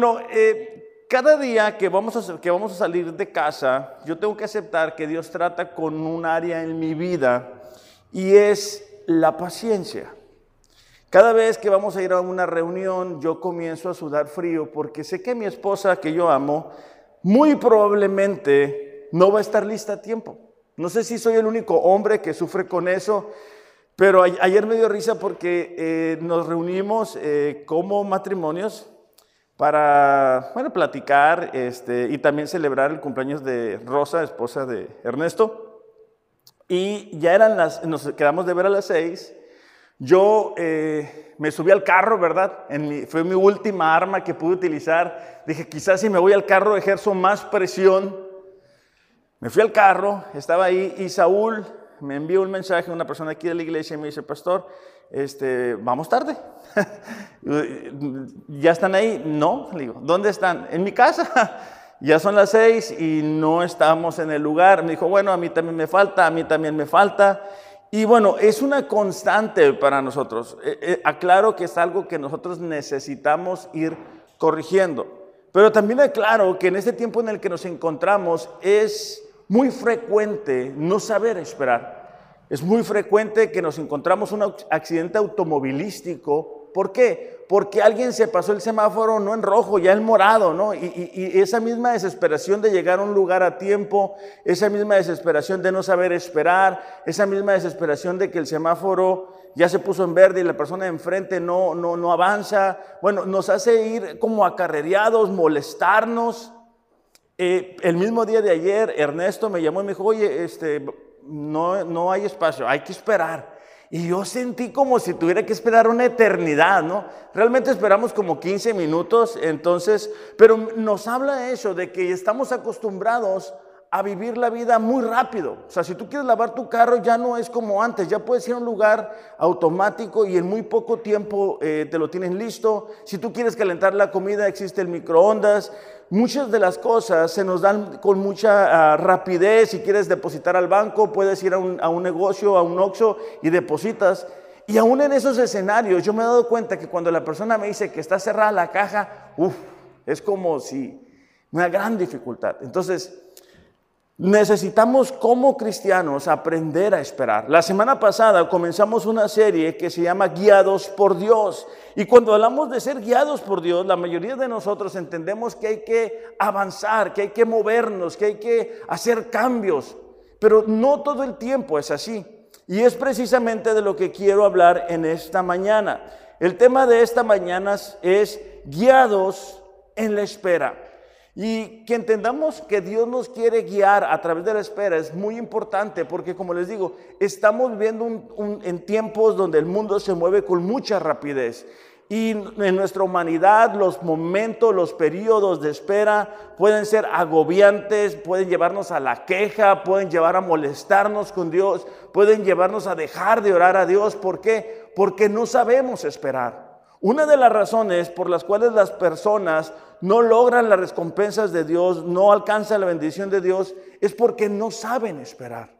Bueno, eh, cada día que vamos, a, que vamos a salir de casa, yo tengo que aceptar que Dios trata con un área en mi vida y es la paciencia. Cada vez que vamos a ir a una reunión, yo comienzo a sudar frío porque sé que mi esposa, que yo amo, muy probablemente no va a estar lista a tiempo. No sé si soy el único hombre que sufre con eso, pero ayer me dio risa porque eh, nos reunimos eh, como matrimonios para, bueno, platicar este, y también celebrar el cumpleaños de Rosa, esposa de Ernesto. Y ya eran las, nos quedamos de ver a las seis yo eh, me subí al carro, ¿verdad? fue mi última arma que pude utilizar. Dije, quizás si me voy al carro ejerzo más presión. Me fui al carro, estaba ahí y Saúl me envió un mensaje, una persona aquí de la iglesia, y me dice, pastor, este, vamos tarde. ¿Ya están ahí? No, le digo, ¿dónde están? En mi casa. ya son las seis y no estamos en el lugar. Me dijo, bueno, a mí también me falta, a mí también me falta. Y bueno, es una constante para nosotros. Eh, eh, aclaro que es algo que nosotros necesitamos ir corrigiendo. Pero también aclaro que en este tiempo en el que nos encontramos es muy frecuente no saber esperar. Es muy frecuente que nos encontramos un accidente automovilístico. ¿Por qué? porque alguien se pasó el semáforo no en rojo, ya en morado, ¿no? Y, esa misma desesperación de llegar a un lugar a tiempo, esa misma desesperación de no saber esperar, esa misma desesperación de que el semáforo ya se puso en verde y la persona de enfrente no, no, no avanza, bueno, nos hace ir como acarreados, molestarnos. Eh, el mismo día de ayer, Ernesto me llamó y me dijo, oye, este, no, no hay espacio, hay que esperar. Y yo sentí como si tuviera que esperar una eternidad, ¿no? Realmente esperamos como 15 minutos, entonces, pero nos habla eso, de que estamos acostumbrados a vivir la vida muy rápido. O sea, si tú quieres lavar tu carro ya no es como antes, ya puedes ir a un lugar automático y en muy poco tiempo eh, te lo tienes listo. Si tú quieres calentar la comida existe el microondas. Muchas de las cosas se nos dan con mucha ah, rapidez. Si quieres depositar al banco, puedes ir a un, a un negocio, a un OXXO y depositas. Y aún en esos escenarios yo me he dado cuenta que cuando la persona me dice que está cerrada la caja, uff, es como si una gran dificultad. Entonces, Necesitamos como cristianos aprender a esperar. La semana pasada comenzamos una serie que se llama Guiados por Dios. Y cuando hablamos de ser guiados por Dios, la mayoría de nosotros entendemos que hay que avanzar, que hay que movernos, que hay que hacer cambios. Pero no todo el tiempo es así. Y es precisamente de lo que quiero hablar en esta mañana. El tema de esta mañana es guiados en la espera. Y que entendamos que Dios nos quiere guiar a través de la espera es muy importante porque, como les digo, estamos viviendo en tiempos donde el mundo se mueve con mucha rapidez. Y en nuestra humanidad los momentos, los periodos de espera pueden ser agobiantes, pueden llevarnos a la queja, pueden llevar a molestarnos con Dios, pueden llevarnos a dejar de orar a Dios. ¿Por qué? Porque no sabemos esperar. Una de las razones por las cuales las personas no logran las recompensas de Dios, no alcanzan la bendición de Dios, es porque no saben esperar.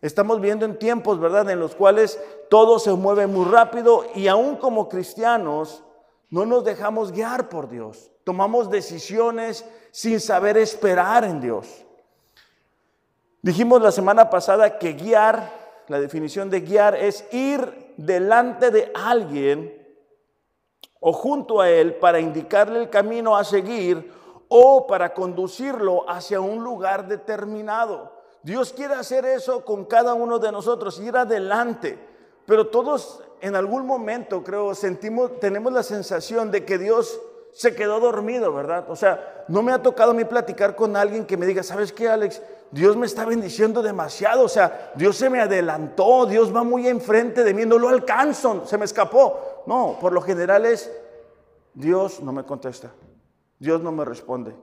Estamos viendo en tiempos, ¿verdad?, en los cuales todo se mueve muy rápido y aún como cristianos no nos dejamos guiar por Dios. Tomamos decisiones sin saber esperar en Dios. Dijimos la semana pasada que guiar, la definición de guiar es ir delante de alguien o junto a él para indicarle el camino a seguir o para conducirlo hacia un lugar determinado. Dios quiere hacer eso con cada uno de nosotros, ir adelante. Pero todos en algún momento, creo, sentimos, tenemos la sensación de que Dios se quedó dormido, ¿verdad? O sea, no me ha tocado a mí platicar con alguien que me diga, ¿sabes qué, Alex? Dios me está bendiciendo demasiado, o sea, Dios se me adelantó, Dios va muy enfrente de mí, no lo alcanzo, se me escapó. No, por lo general es, Dios no me contesta, Dios no me responde.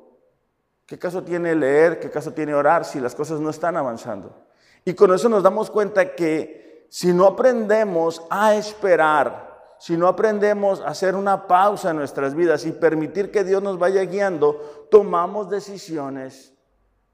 ¿Qué caso tiene leer, qué caso tiene orar si las cosas no están avanzando? Y con eso nos damos cuenta que si no aprendemos a esperar, si no aprendemos a hacer una pausa en nuestras vidas y permitir que Dios nos vaya guiando, tomamos decisiones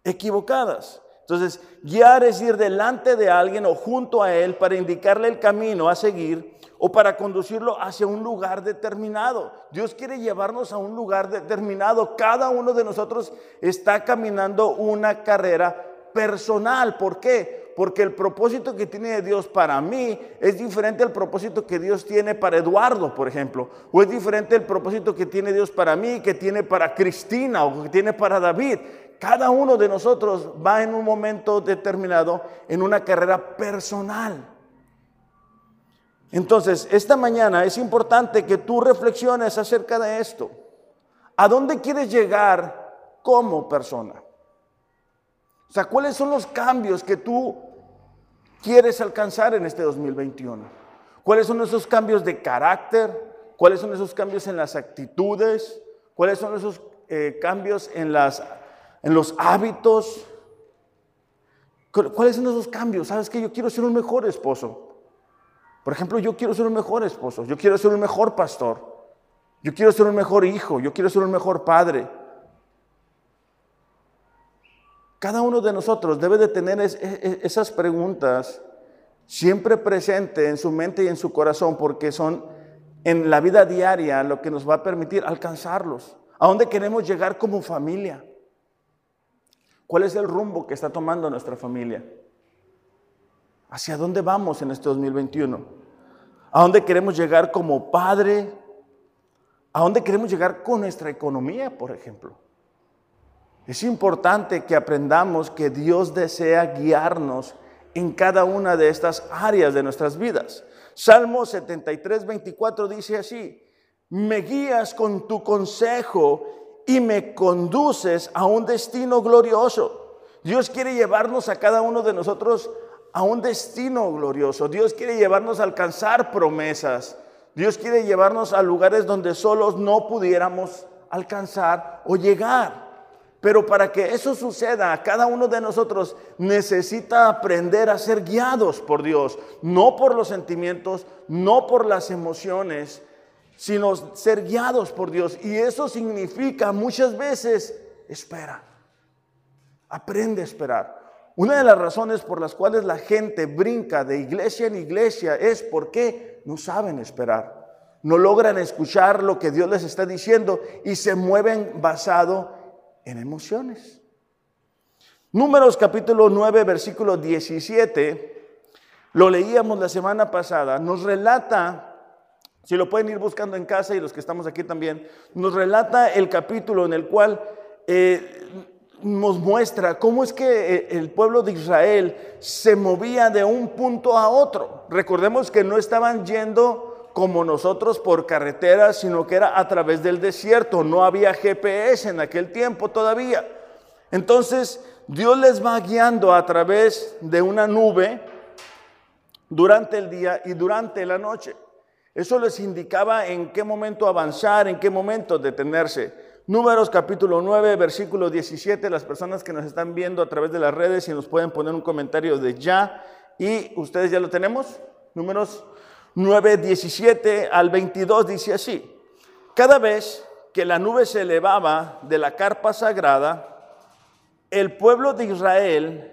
equivocadas. Entonces, guiar es ir delante de alguien o junto a él para indicarle el camino a seguir o para conducirlo hacia un lugar determinado. Dios quiere llevarnos a un lugar determinado. Cada uno de nosotros está caminando una carrera personal. ¿Por qué? Porque el propósito que tiene Dios para mí es diferente al propósito que Dios tiene para Eduardo, por ejemplo. O es diferente el propósito que tiene Dios para mí, que tiene para Cristina o que tiene para David. Cada uno de nosotros va en un momento determinado en una carrera personal. Entonces, esta mañana es importante que tú reflexiones acerca de esto. ¿A dónde quieres llegar como persona? O sea, ¿cuáles son los cambios que tú quieres alcanzar en este 2021? ¿Cuáles son esos cambios de carácter? ¿Cuáles son esos cambios en las actitudes? ¿Cuáles son esos eh, cambios en, las, en los hábitos? ¿Cuáles son esos cambios? ¿Sabes que Yo quiero ser un mejor esposo. Por ejemplo, yo quiero ser un mejor esposo. Yo quiero ser un mejor pastor. Yo quiero ser un mejor hijo. Yo quiero ser un mejor padre. Cada uno de nosotros debe de tener e, e, esas preguntas siempre presentes en su mente y en su corazón porque son en la vida diaria lo que nos va a permitir alcanzarlos. ¿A dónde queremos llegar como familia? ¿Cuál es el rumbo que está tomando nuestra familia? ¿Hacia dónde vamos en este 2021? ¿A dónde queremos llegar como padre? ¿A dónde queremos llegar con nuestra economía, por ejemplo? Es importante que aprendamos que Dios desea guiarnos en cada una de estas áreas de nuestras vidas. Salmo 73, 24 dice así, me guías con tu consejo y me conduces a un destino glorioso. Dios quiere llevarnos a cada uno de nosotros a un destino glorioso. Dios quiere llevarnos a alcanzar promesas. Dios quiere llevarnos a lugares donde solos no pudiéramos alcanzar o llegar. Pero para que eso suceda, cada uno de nosotros necesita aprender a ser guiados por Dios, no por los sentimientos, no por las emociones, sino ser guiados por Dios. Y eso significa muchas veces espera. Aprende a esperar. Una de las razones por las cuales la gente brinca de iglesia en iglesia es porque no saben esperar. No logran escuchar lo que Dios les está diciendo y se mueven basado en emociones. Números capítulo 9, versículo 17, lo leíamos la semana pasada, nos relata, si lo pueden ir buscando en casa y los que estamos aquí también, nos relata el capítulo en el cual eh, nos muestra cómo es que eh, el pueblo de Israel se movía de un punto a otro. Recordemos que no estaban yendo como nosotros por carretera, sino que era a través del desierto. No había GPS en aquel tiempo todavía. Entonces, Dios les va guiando a través de una nube durante el día y durante la noche. Eso les indicaba en qué momento avanzar, en qué momento detenerse. Números capítulo 9, versículo 17, las personas que nos están viendo a través de las redes, y nos pueden poner un comentario de ya, y ustedes ya lo tenemos. Números 9, 17 al 22 dice así, cada vez que la nube se elevaba de la carpa sagrada, el pueblo de Israel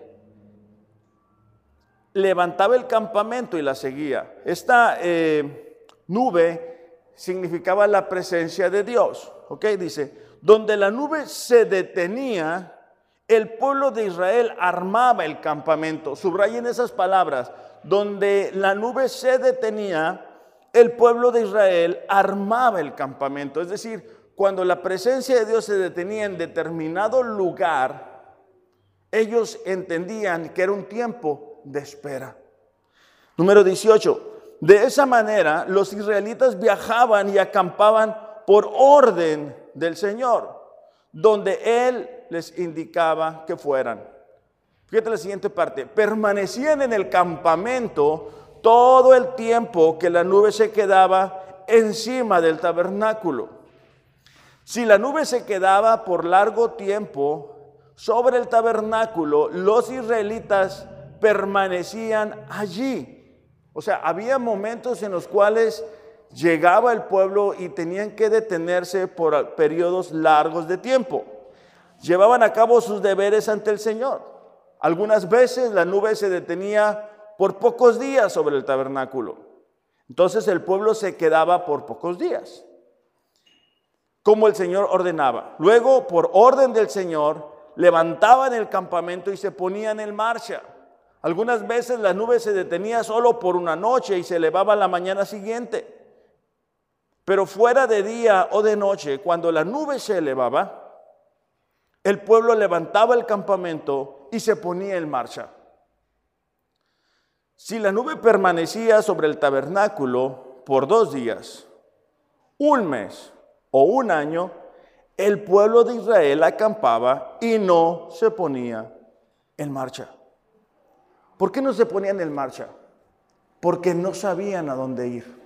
levantaba el campamento y la seguía. Esta eh, nube significaba la presencia de Dios, ¿ok? Dice, donde la nube se detenía, el pueblo de Israel armaba el campamento. Subrayen esas palabras donde la nube se detenía, el pueblo de Israel armaba el campamento. Es decir, cuando la presencia de Dios se detenía en determinado lugar, ellos entendían que era un tiempo de espera. Número 18. De esa manera, los israelitas viajaban y acampaban por orden del Señor, donde Él les indicaba que fueran. Fíjate la siguiente parte. Permanecían en el campamento todo el tiempo que la nube se quedaba encima del tabernáculo. Si la nube se quedaba por largo tiempo sobre el tabernáculo, los israelitas permanecían allí. O sea, había momentos en los cuales llegaba el pueblo y tenían que detenerse por periodos largos de tiempo. Llevaban a cabo sus deberes ante el Señor. Algunas veces la nube se detenía por pocos días sobre el tabernáculo. Entonces el pueblo se quedaba por pocos días, como el Señor ordenaba. Luego, por orden del Señor, levantaban el campamento y se ponían en marcha. Algunas veces la nube se detenía solo por una noche y se elevaba la mañana siguiente. Pero fuera de día o de noche, cuando la nube se elevaba, el pueblo levantaba el campamento y se ponía en marcha. Si la nube permanecía sobre el tabernáculo por dos días, un mes o un año, el pueblo de Israel acampaba y no se ponía en marcha. ¿Por qué no se ponían en marcha? Porque no sabían a dónde ir,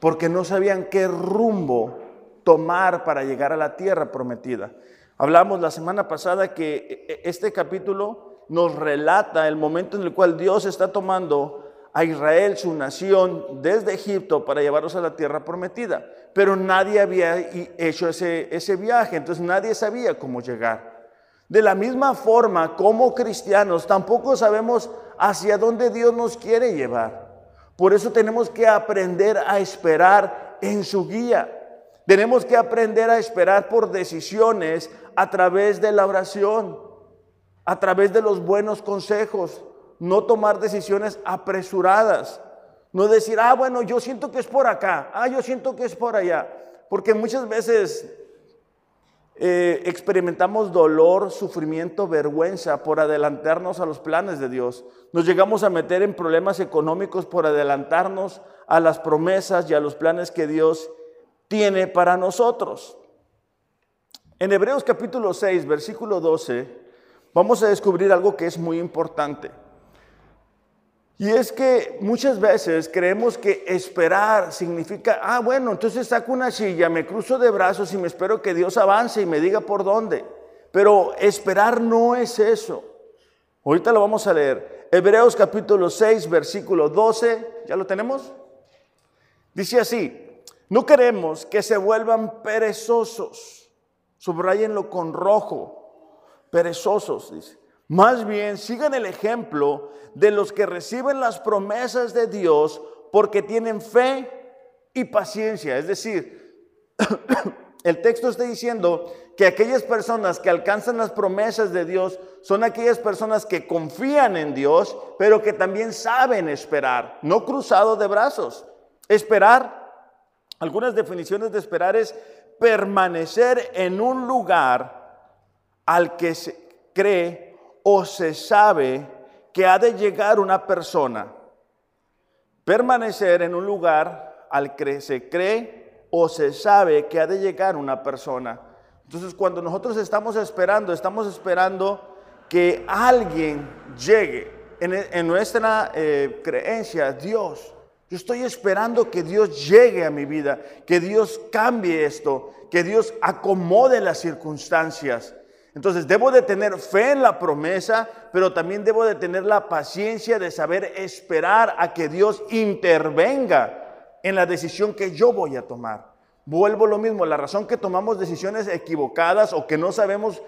porque no sabían qué rumbo tomar para llegar a la tierra prometida. Hablamos la semana pasada que e, e, este capítulo nos relata el momento en el cual Dios está tomando a Israel, su nación, desde Egipto para llevarlos a la tierra prometida. Pero nadie había hecho ese, ese viaje, entonces nadie sabía cómo llegar. De la misma forma, como cristianos, tampoco sabemos hacia dónde Dios nos quiere llevar. Por eso tenemos que aprender a esperar en su guía. Tenemos que aprender a esperar por decisiones a través de la oración a través de los buenos consejos, no tomar decisiones apresuradas, no decir, ah, bueno, yo siento que es por acá, ah, yo siento que es por allá, porque muchas veces eh, experimentamos dolor, sufrimiento, vergüenza por adelantarnos a los planes de Dios. Nos llegamos a meter en problemas económicos por adelantarnos a las promesas y a los planes que Dios tiene para nosotros. En Hebreos capítulo 6, versículo 12, vamos a descubrir algo que es muy importante. Y es que muchas veces creemos que esperar significa, ah, bueno, entonces saco una silla, me cruzo de brazos y me espero que Dios avance y me diga por dónde. Pero esperar no es eso. Ahorita lo vamos a leer. Hebreos capítulo 6, versículo 12. ¿Ya lo tenemos? Dice así, no queremos que se vuelvan perezosos. Subrayenlo con rojo perezosos, dice. Más bien, sigan el ejemplo de los que reciben las promesas de Dios porque tienen fe y paciencia. Es decir, el texto está diciendo que aquellas personas que alcanzan las promesas de Dios son aquellas personas que confían en Dios, pero que también saben esperar, no cruzado de brazos. Esperar, algunas definiciones de esperar es permanecer en un lugar al que se cree o se sabe que ha de llegar una persona. Permanecer en un lugar al que se cree o se sabe que ha de llegar una persona. Entonces cuando nosotros estamos esperando, estamos esperando que alguien llegue. En, nuestra eh, creencia, Dios, yo estoy esperando que Dios llegue a mi vida, que Dios cambie esto, que Dios acomode las circunstancias. Entonces debo de tener fe en la promesa, pero también debo de tener la paciencia de saber esperar a que Dios intervenga en la decisión que yo voy a tomar. Vuelvo lo mismo, la razón que tomamos decisiones equivocadas o que no sabemos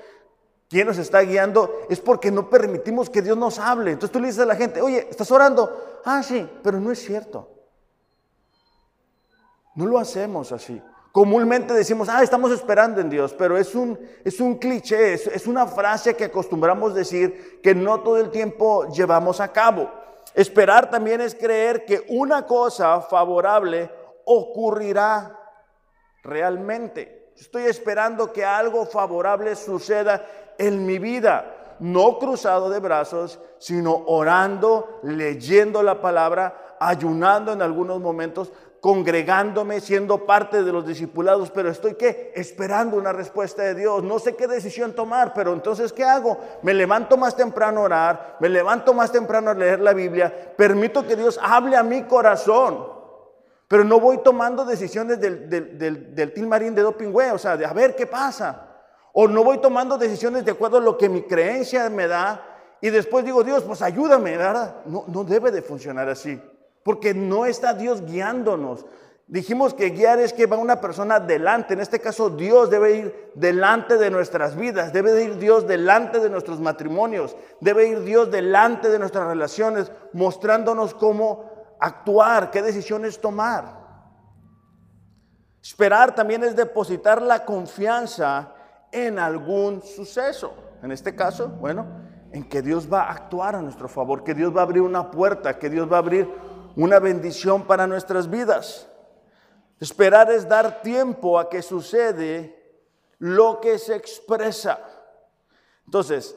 quién nos está guiando es porque no permitimos que Dios nos hable. Entonces tú le dices a la gente, oye, ¿estás orando? Ah, sí, pero no es cierto. No lo hacemos así. Comúnmente decimos, ah, estamos esperando en Dios, pero es un, es un cliché, es, es una frase que acostumbramos decir que no todo el tiempo llevamos a cabo. Esperar también es creer que una cosa favorable ocurrirá realmente. Estoy esperando que algo favorable suceda en mi vida, no cruzado de brazos, sino orando, leyendo la palabra, ayunando en algunos momentos, congregándome, siendo parte de los discipulados, pero estoy qué? Esperando una respuesta de Dios. No sé qué decisión tomar, pero entonces ¿qué hago? Me levanto más temprano a orar, me levanto más temprano a leer la Biblia, permito que Dios hable a mi corazón, pero no voy tomando decisiones del, del, del, de Dopingüe, o sea, de a ver qué pasa. O no voy tomando decisiones de acuerdo a lo que mi creencia me da y después digo, Dios, pues ayúdame, ¿verdad? No, no debe de funcionar así porque no está Dios guiándonos. Dijimos que guiar es que va una persona delante. En este caso, Dios debe ir delante de nuestras vidas. Debe ir Dios delante de nuestros matrimonios. Debe ir Dios delante de nuestras relaciones, mostrándonos cómo actuar, qué decisiones tomar. Esperar también es depositar la confianza en algún suceso. En este caso, bueno, en que Dios va a actuar a nuestro favor, que Dios va a abrir una puerta, que Dios va a abrir una bendición para nuestras vidas. Esperar es dar tiempo a que sucede lo que se expresa. Entonces,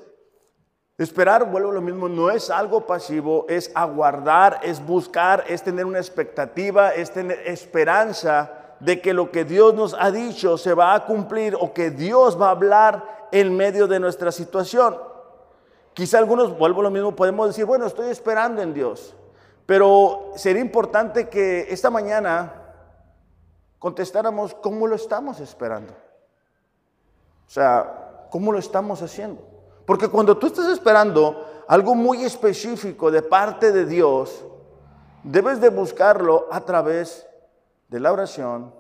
esperar, vuelvo a lo mismo, no es algo pasivo, es aguardar, es buscar, es tener una expectativa, es tener esperanza de que lo que Dios nos ha dicho se va a cumplir o que Dios va a hablar en medio de nuestra situación. Quizá algunos, vuelvo a lo mismo, podemos decir, bueno, estoy esperando en Dios, pero sería importante que esta mañana contestáramos cómo lo estamos esperando. O sea, ¿cómo lo estamos haciendo? Porque cuando tú estás esperando algo muy específico de parte de Dios, debes de buscarlo a través de la oración,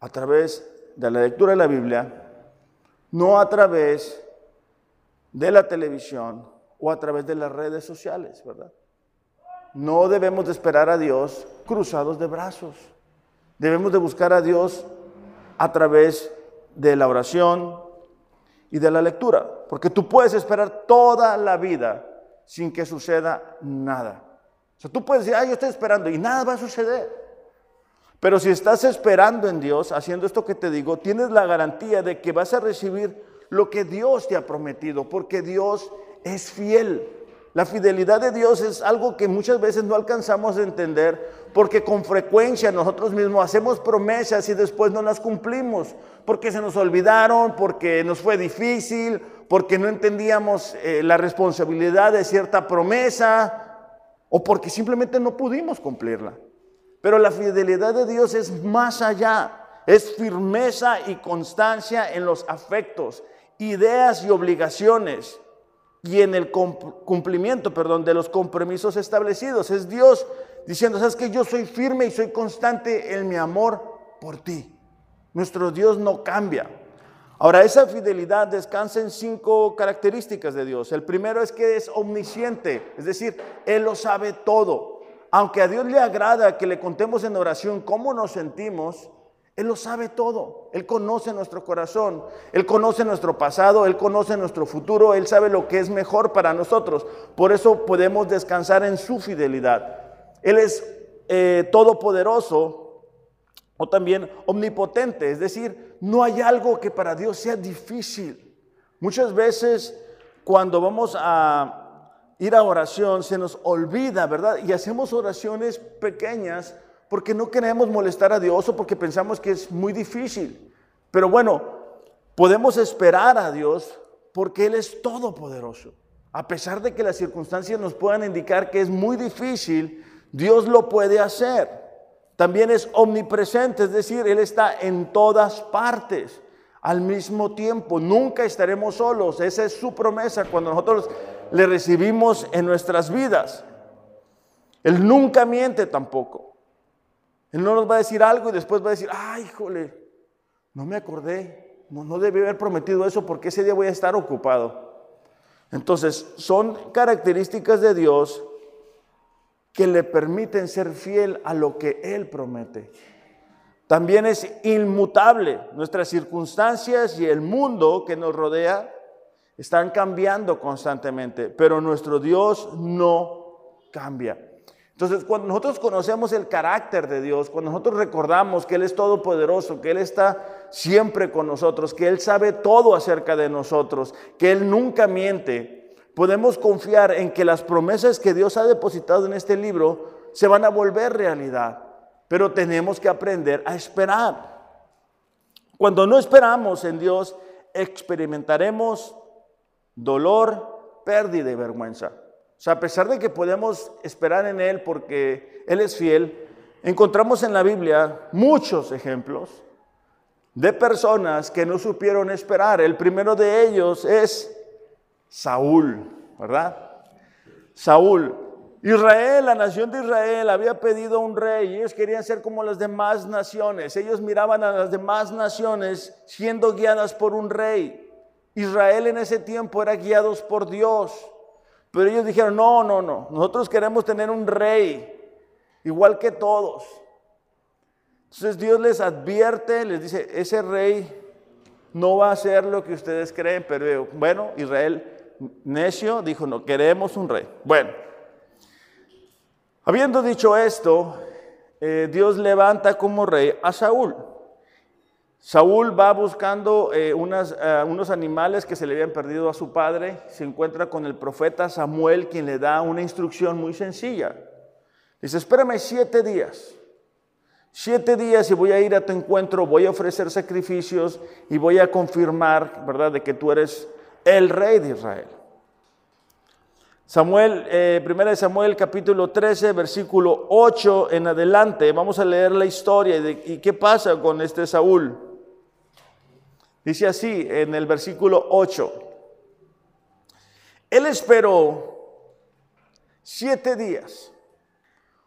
a través de la lectura de la Biblia, no a través de la televisión o a través de las redes sociales, ¿verdad? No debemos de esperar a Dios cruzados de brazos. Debemos de buscar a Dios a través de la oración y de la lectura, porque tú puedes esperar toda la vida sin que suceda nada. O sea, tú puedes decir, ah, yo estoy esperando y nada va a suceder. Pero si estás esperando en Dios, haciendo esto que te digo, tienes la garantía de que vas a recibir lo que Dios te ha prometido, porque Dios es fiel. La fidelidad de Dios es algo que muchas veces no alcanzamos a entender porque con frecuencia nosotros mismos hacemos promesas y después no las cumplimos, porque se nos olvidaron, porque nos fue difícil, porque no entendíamos eh, la responsabilidad de cierta promesa o porque simplemente no pudimos cumplirla. Pero la fidelidad de Dios es más allá, es firmeza y constancia en los afectos, ideas y obligaciones y en el cumplimiento, perdón, de los compromisos establecidos. Es Dios diciendo, sabes que yo soy firme y soy constante en mi amor por ti. Nuestro Dios no cambia. Ahora, esa fidelidad descansa en cinco características de Dios. El primero es que es omnisciente, es decir, Él lo sabe todo aunque a Dios le agrada que le contemos en oración cómo nos sentimos, Él lo sabe todo. Él conoce nuestro corazón, Él conoce nuestro pasado, Él conoce nuestro futuro, Él sabe lo que es mejor para nosotros. Por eso podemos descansar en su fidelidad. Él es eh, todopoderoso o también omnipotente, es decir, no hay algo que para Dios sea difícil. Muchas veces cuando vamos a ir a oración se nos olvida, ¿verdad? Y hacemos oraciones pequeñas porque no queremos molestar a Dios o porque pensamos que es muy difícil. Pero bueno, podemos esperar a Dios porque Él es todopoderoso. A pesar de que las circunstancias nos puedan indicar que es muy difícil, Dios lo puede hacer. También es omnipresente, es decir, Él está en todas partes al mismo tiempo. Nunca estaremos solos. Esa es su promesa cuando nosotros le recibimos en nuestras vidas. Él nunca miente tampoco. Él no nos va a decir algo y después va a decir, ay, híjole, no me acordé, no, no debí haber prometido eso porque ese día voy a estar ocupado. Entonces, son características de Dios que le permiten ser fiel a lo que Él promete. También es inmutable. Nuestras circunstancias y el mundo que nos rodea están cambiando constantemente, pero nuestro Dios no cambia. Entonces, cuando nosotros conocemos el carácter de Dios, cuando nosotros recordamos que Él es todopoderoso, que Él está siempre con nosotros, que Él sabe todo acerca de nosotros, que Él nunca miente, podemos confiar en que las promesas que Dios ha depositado en este libro se van a volver realidad. Pero tenemos que aprender a esperar. Cuando no esperamos en Dios, experimentaremos dolor, pérdida y vergüenza. O sea, a pesar de que podemos esperar en Él porque Él es fiel, encontramos en la Biblia muchos ejemplos de personas que no supieron esperar. El primero de ellos es Saúl, ¿verdad? Saúl. Israel, la nación de Israel, había pedido un rey y ellos querían ser como las demás naciones. Ellos miraban a las demás naciones siendo guiadas por un rey. Israel en ese tiempo era guiados por Dios. Pero ellos dijeron, no, no, no, nosotros queremos tener un rey igual que todos. Entonces Dios les advierte, les dice, ese rey no va a hacer lo que ustedes creen, pero bueno, Israel necio dijo, no, queremos un rey. Bueno, habiendo dicho esto, eh, Dios levanta como rey a Saúl. Saúl va buscando eh, eh, unos animales que se le habían perdido a su padre, se encuentra con el profeta Samuel, quien le da una instrucción muy sencilla. Dice, espérame siete días. Siete días y voy a ir a tu encuentro, voy a ofrecer sacrificios y voy a confirmar, ¿verdad?, de que tú eres el rey de Israel. Samuel, eh, primera de Samuel capítulo 13, versículo 8 en adelante, vamos a leer la historia y qué pasa con este Saúl. Dice así en el versículo 8, él esperó siete días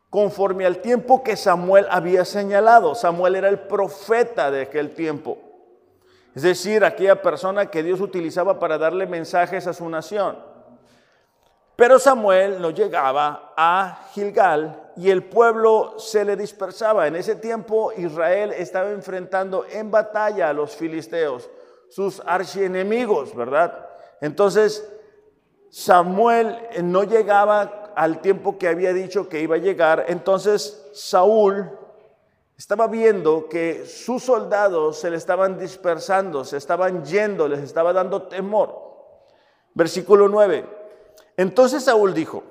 conforme al tiempo que Samuel había señalado. Samuel era el profeta de aquel tiempo. Es decir, aquella persona que Dios utilizaba para darle mensajes a su nación. Pero Samuel no llegaba a Gilgal y el pueblo se le dispersaba. En ese tiempo Israel estaba enfrentando en batalla a los filisteos, sus archienemigos, ¿verdad? Entonces Samuel no llegaba al tiempo que había dicho que iba a llegar, entonces Saúl estaba viendo que sus soldados se le estaban dispersando, se estaban yendo, les estaba dando temor. Versículo 9. Entonces Saúl dijo,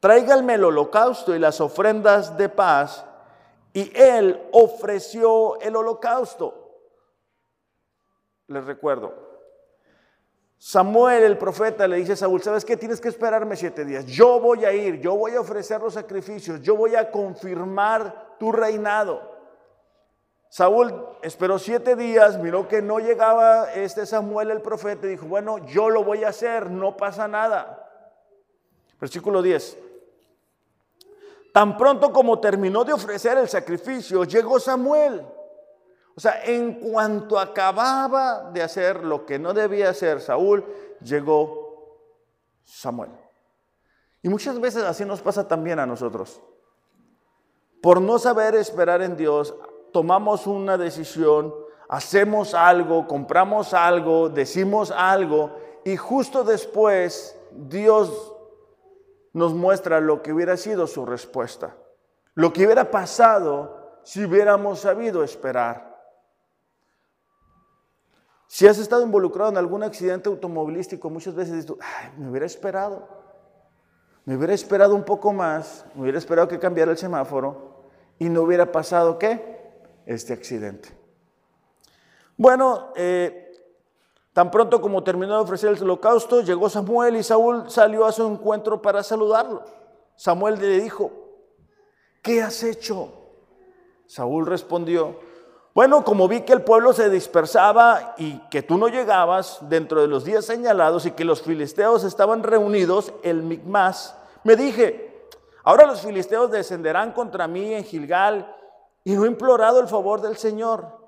tráiganme el holocausto y las ofrendas de paz. Y él ofreció el holocausto. Les recuerdo, Samuel, el profeta, le dice a Saúl, ¿sabes qué? Tienes que esperarme siete días. Yo voy a ir, yo voy a ofrecer los sacrificios, yo voy a confirmar tu reinado. Saúl esperó siete días, miró que no llegaba este Samuel el profeta y dijo, bueno, yo lo voy a hacer, no pasa nada. Versículo 10. Tan pronto como terminó de ofrecer el sacrificio, llegó Samuel. O sea, en cuanto acababa de hacer lo que no debía hacer Saúl, llegó Samuel. Y muchas veces así nos pasa también a nosotros. Por no saber esperar en Dios, tomamos una decisión, hacemos algo, compramos algo, decimos algo y justo después Dios nos muestra lo que hubiera sido su respuesta. Lo que hubiera pasado si hubiéramos sabido esperar. Si has estado involucrado en algún accidente automovilístico, muchas veces dices, Ay, me hubiera esperado, me hubiera esperado un poco más, me hubiera esperado que cambiara el semáforo y no hubiera pasado qué? Este accidente. Bueno, eh, tan pronto como terminó de ofrecer el holocausto, llegó Samuel y Saúl salió a su encuentro para saludarlo. Samuel le dijo, ¿qué has hecho? Saúl respondió, bueno, como vi que el pueblo se dispersaba y que tú no llegabas dentro de los días señalados y que los filisteos estaban reunidos, el Micmas, me dije, ahora los filisteos descenderán contra mí en Gilgal y no he implorado el favor del Señor.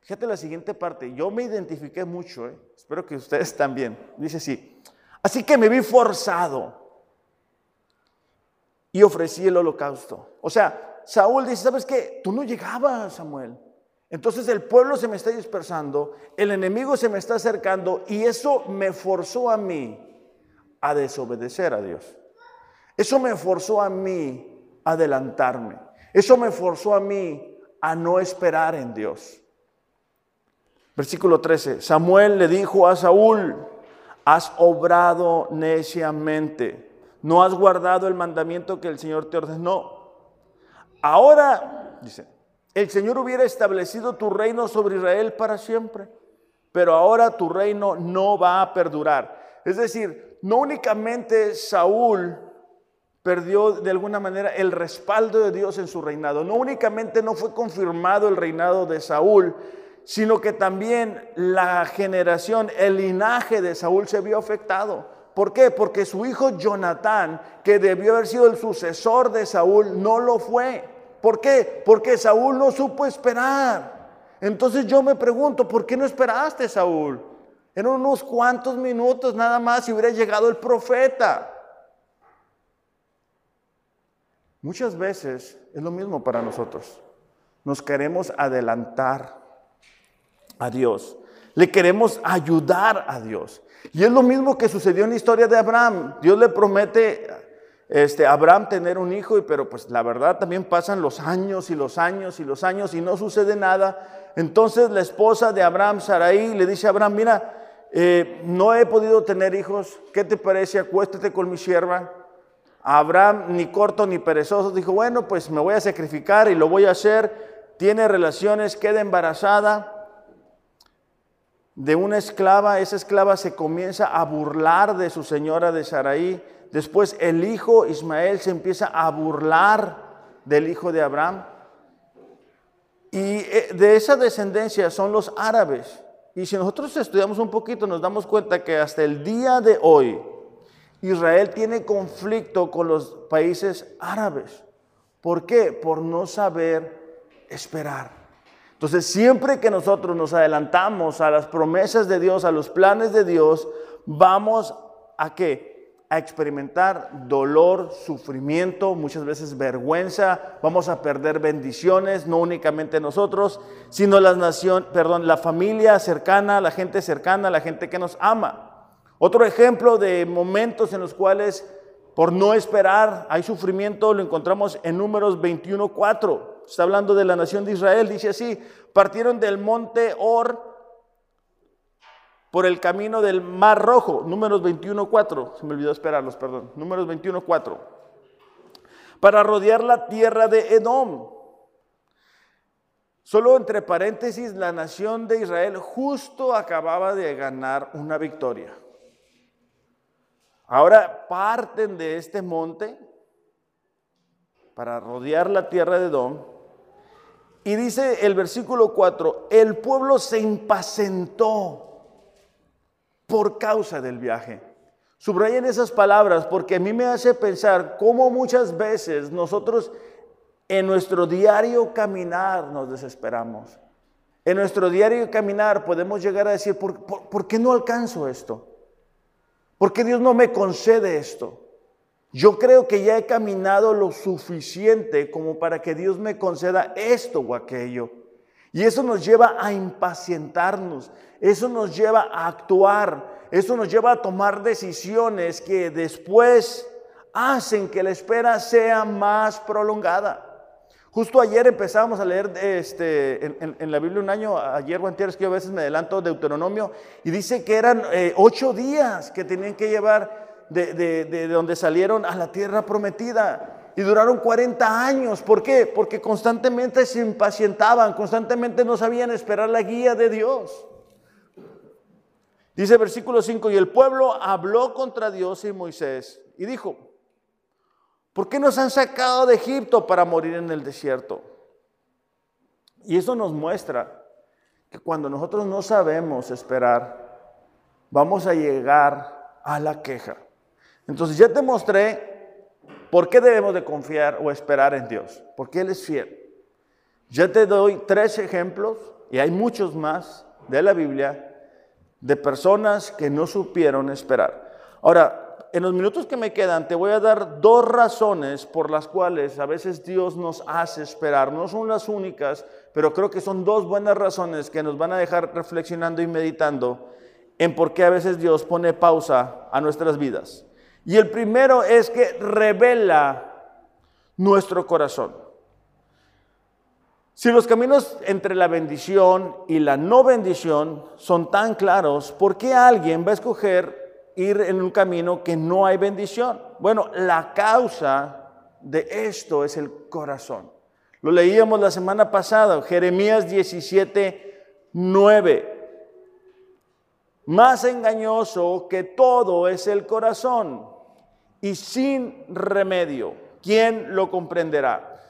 Fíjate la siguiente parte, yo me identifiqué mucho, ¿eh? espero que ustedes también. Dice así, así que me vi forzado y ofrecí el holocausto. O sea, Saúl dice, ¿sabes qué? Tú no llegabas, Samuel. Entonces el pueblo se me está dispersando, el enemigo se me está acercando y eso me forzó a mí a desobedecer a Dios. Eso me forzó a mí a adelantarme. Eso me forzó a mí a no esperar en Dios. Versículo 13. Samuel le dijo a Saúl, has obrado neciamente, no has guardado el mandamiento que el Señor te ordenó. Ahora, dice, el Señor hubiera establecido tu reino sobre Israel para siempre, pero ahora tu reino no va a perdurar. Es decir, no únicamente Saúl perdió de alguna manera el respaldo de Dios en su reinado, no únicamente no fue confirmado el reinado de Saúl, sino que también la generación, el linaje de Saúl se vio afectado. ¿Por qué? Porque su hijo Jonatán, que debió haber sido el sucesor de Saúl, no lo fue. ¿Por qué? Porque Saúl no supo esperar. Entonces yo me pregunto, ¿por qué no esperaste, Saúl? En unos cuantos minutos nada más hubiera llegado el profeta. Muchas veces es lo mismo para nosotros. Nos queremos adelantar a Dios. Le queremos ayudar a Dios. Y es lo mismo que sucedió en la historia de Abraham. Dios le promete este, a Abraham tener un hijo, pero pues la verdad también pasan los años y los años y los años y no sucede nada. Entonces la esposa de Abraham, Sarai, le dice a Abraham, mira, eh, no he podido tener hijos, ¿qué te parece? Acuéstate con mi sierva. Abraham, ni corto ni perezoso, dijo, bueno, pues me voy a sacrificar y lo voy a hacer. Tiene relaciones, queda embarazada de una esclava, esa esclava se comienza a burlar de su señora de Saraí. Después el hijo Ismael se empieza a burlar del hijo de Abraham. Y eh, de esa descendencia son los árabes. Y si nosotros estudiamos un poquito, nos damos cuenta que hasta el día de hoy Israel tiene conflicto con los países árabes. ¿Por qué? Por no saber esperar. Entonces, siempre que nosotros nos adelantamos a las promesas de Dios, a los planes de Dios, vamos a qué? A experimentar dolor, sufrimiento, muchas veces vergüenza, vamos a perder bendiciones, no únicamente nosotros, sino la nación, perdón, la familia cercana, la gente cercana, la gente que nos ama. Otro ejemplo de momentos en los cuales por no esperar hay sufrimiento lo encontramos en Números 21:4 está hablando de la nación de Israel, dice así, partieron del monte Or por el camino del Mar Rojo, números 21.4, se me olvidó esperarlos, perdón, números 21.4, para rodear la tierra de Edom. Solo entre paréntesis, la nación de Israel justo acababa de ganar una victoria. Ahora parten de este monte para rodear la tierra de Edom y dice el versículo 4, el pueblo se impacientó por causa del viaje. Subrayen esas palabras porque a mí me hace pensar cómo muchas veces nosotros en nuestro diario caminar nos desesperamos. En nuestro diario caminar podemos llegar a decir, ¿por, por qué no alcanzo esto? ¿Por qué Dios no me concede esto? Yo creo que ya he caminado lo suficiente como para que Dios me conceda esto o aquello. Y eso nos lleva a impacientarnos, eso nos lleva a actuar, eso nos lleva a tomar decisiones que después hacen que la espera sea más prolongada. Justo ayer empezamos a leer este, en, la Biblia un año, ayer o antes que yo a veces me adelanto Deuteronomio, y dice que eran eh, ocho días que tenían que llevar de, donde salieron a la tierra prometida. Y duraron 40 años. ¿Por qué? Porque constantemente se impacientaban, constantemente no sabían esperar la guía de Dios. Dice versículo 5, y el pueblo habló contra Dios y Moisés y dijo, ¿por qué nos han sacado de Egipto para morir en el desierto? Y eso nos muestra que cuando nosotros no sabemos esperar, vamos a llegar a la queja. Entonces ya te mostré por qué debemos de confiar o esperar en Dios, porque Él es fiel. Ya te doy tres ejemplos, y hay muchos más de la Biblia, de personas que no supieron esperar. Ahora, en los minutos que me quedan, te voy a dar dos razones por las cuales a veces Dios nos hace esperar. No son las únicas, pero creo que son dos buenas razones que nos van a dejar reflexionando y meditando en por qué a veces Dios pone pausa a nuestras vidas. Y el primero es que revela nuestro corazón. Si los caminos entre la bendición y la no bendición son tan claros, ¿por qué alguien va a escoger ir en un camino que no hay bendición? Bueno, la causa de esto es el corazón. Lo leíamos la semana pasada, Jeremías 17, 9. Más engañoso que todo es el corazón y sin remedio. ¿Quién lo comprenderá?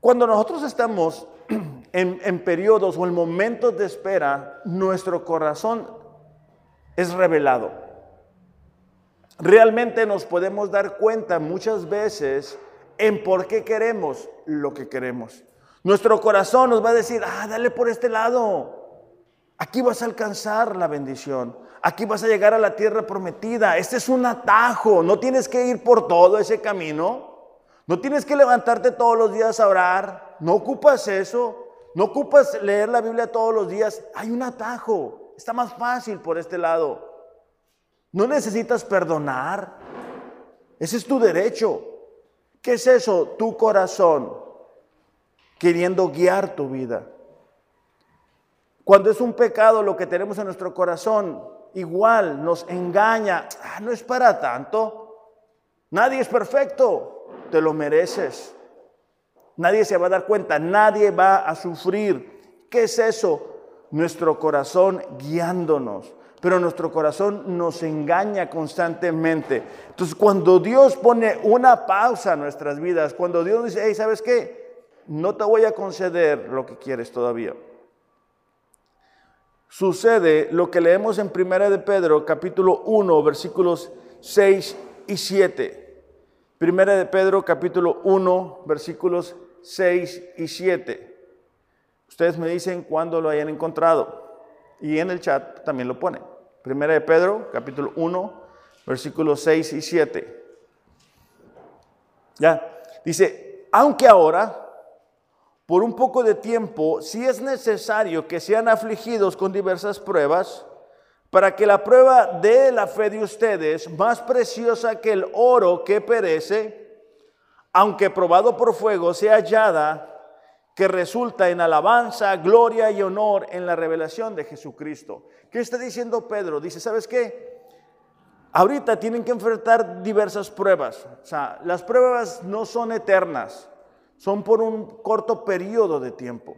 Cuando nosotros estamos en, en, periodos o en momentos de espera, nuestro corazón es revelado. Realmente nos podemos dar cuenta muchas veces en por qué queremos lo que queremos. Nuestro corazón nos va a decir, ah, dale por este lado. Aquí vas a alcanzar la bendición. Aquí vas a llegar a la tierra prometida. Este es un atajo. No tienes que ir por todo ese camino. No tienes que levantarte todos los días a orar. No ocupas eso. No ocupas leer la Biblia todos los días. Hay un atajo. Está más fácil por este lado. No necesitas perdonar. Ese es tu derecho. ¿Qué es eso? Tu corazón queriendo guiar tu vida. Cuando es un pecado lo que tenemos en nuestro corazón, igual nos engaña. Ah, no es para tanto. Nadie es perfecto te lo mereces. Nadie se va a dar cuenta, nadie va a sufrir. ¿Qué es eso? Nuestro corazón guiándonos. Pero nuestro corazón nos engaña constantemente. Entonces, cuando Dios pone una pausa en nuestras vidas, cuando Dios dice, hey, ¿sabes qué? No te voy a conceder lo que quieres todavía. Sucede lo que leemos en Primera de Pedro, capítulo 1, versículos 6 y 7. Primera de Pedro capítulo 1, versículos 6 y 7. Ustedes me dicen cuándo lo hayan encontrado. Y en el chat también lo ponen. Primera de Pedro capítulo 1, versículos 6 y 7. Ya, dice, aunque ahora, por un poco de tiempo, si es necesario que sean afligidos con diversas pruebas, para que la prueba de la fe de ustedes, más preciosa que el oro que perece, aunque probado por fuego, sea hallada, que resulta en alabanza, gloria y honor en la revelación de Jesucristo. ¿Qué está diciendo Pedro? Dice, ¿sabes qué? Ahorita tienen que enfrentar diversas pruebas. O sea, las pruebas no son eternas, son por un corto periodo de tiempo.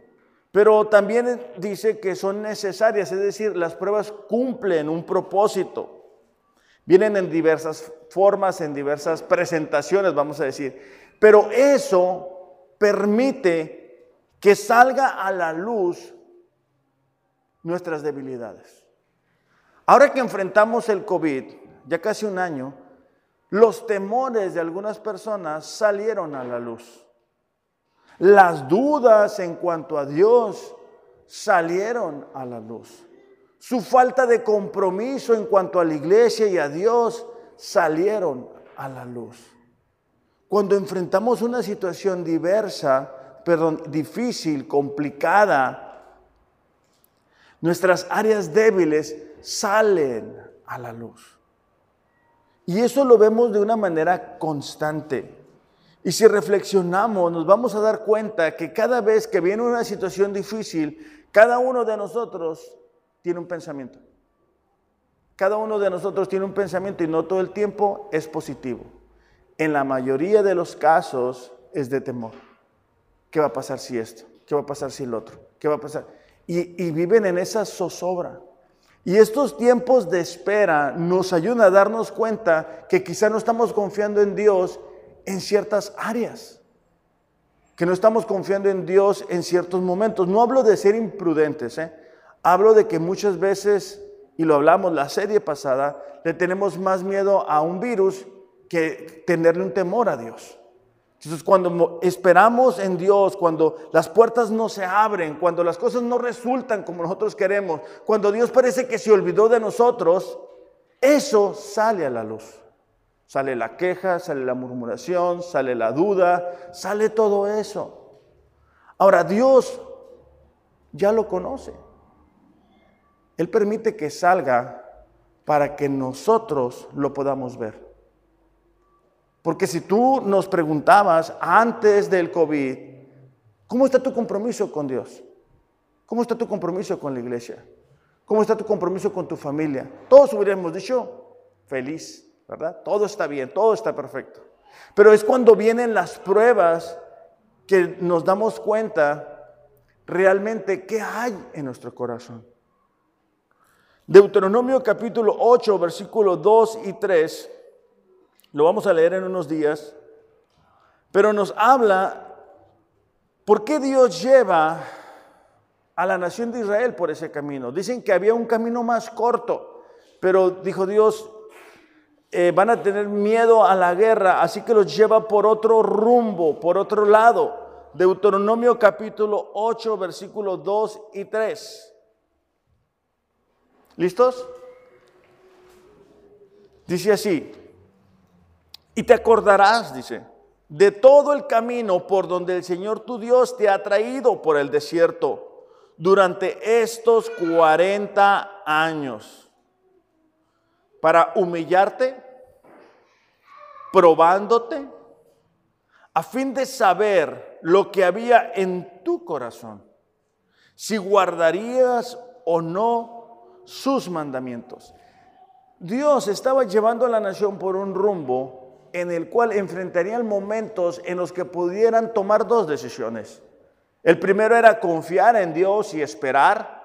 Pero también dice que son necesarias, es decir, las pruebas cumplen un propósito. Vienen en diversas formas, en diversas presentaciones, vamos a decir. Pero eso permite que salga a la luz nuestras debilidades. Ahora que enfrentamos el COVID, ya casi un año, los temores de algunas personas salieron a la luz. Las dudas en cuanto a Dios salieron a la luz. Su falta de compromiso en cuanto a la iglesia y a Dios salieron a la luz. Cuando enfrentamos una situación diversa, perdón, difícil, complicada, nuestras áreas débiles salen a la luz. Y eso lo vemos de una manera constante. Y si reflexionamos, nos vamos a dar cuenta que cada vez que viene una situación difícil, cada uno de nosotros tiene un pensamiento. Cada uno de nosotros tiene un pensamiento y no todo el tiempo es positivo. En la mayoría de los casos es de temor. ¿Qué va a pasar si esto? ¿Qué va a pasar si el otro? ¿Qué va a pasar? Y, y viven en esa zozobra. Y estos tiempos de espera nos ayudan a darnos cuenta que quizá no estamos confiando en Dios en ciertas áreas, que no estamos confiando en Dios en ciertos momentos. No hablo de ser imprudentes, ¿eh? hablo de que muchas veces, y lo hablamos la serie pasada, le tenemos más miedo a un virus que tenerle un temor a Dios. Entonces, cuando esperamos en Dios, cuando las puertas no se abren, cuando las cosas no resultan como nosotros queremos, cuando Dios parece que se olvidó de nosotros, eso sale a la luz. Sale la queja, sale la murmuración, sale la duda, sale todo eso. Ahora, Dios ya lo conoce. Él permite que salga para que nosotros lo podamos ver. Porque si tú nos preguntabas antes del COVID, ¿cómo está tu compromiso con Dios? ¿Cómo está tu compromiso con la iglesia? ¿Cómo está tu compromiso con tu familia? Todos hubiéramos dicho, feliz. ¿verdad? Todo está bien, todo está perfecto. Pero es cuando vienen las pruebas que nos damos cuenta realmente qué hay en nuestro corazón. Deuteronomio capítulo 8, versículos 2 y 3, lo vamos a leer en unos días, pero nos habla por qué Dios lleva a la nación de Israel por ese camino. Dicen que había un camino más corto, pero dijo Dios, eh, van a tener miedo a la guerra, así que los lleva por otro rumbo, por otro lado. Deuteronomio capítulo 8, versículos 2 y 3. ¿Listos? Dice así, y te acordarás, dice, de todo el camino por donde el Señor tu Dios te ha traído por el desierto durante estos 40 años para humillarte, probándote, a fin de saber lo que había en tu corazón, si guardarías o no sus mandamientos. Dios estaba llevando a la nación por un rumbo en el cual enfrentarían momentos en los que pudieran tomar dos decisiones. El primero era confiar en Dios y esperar.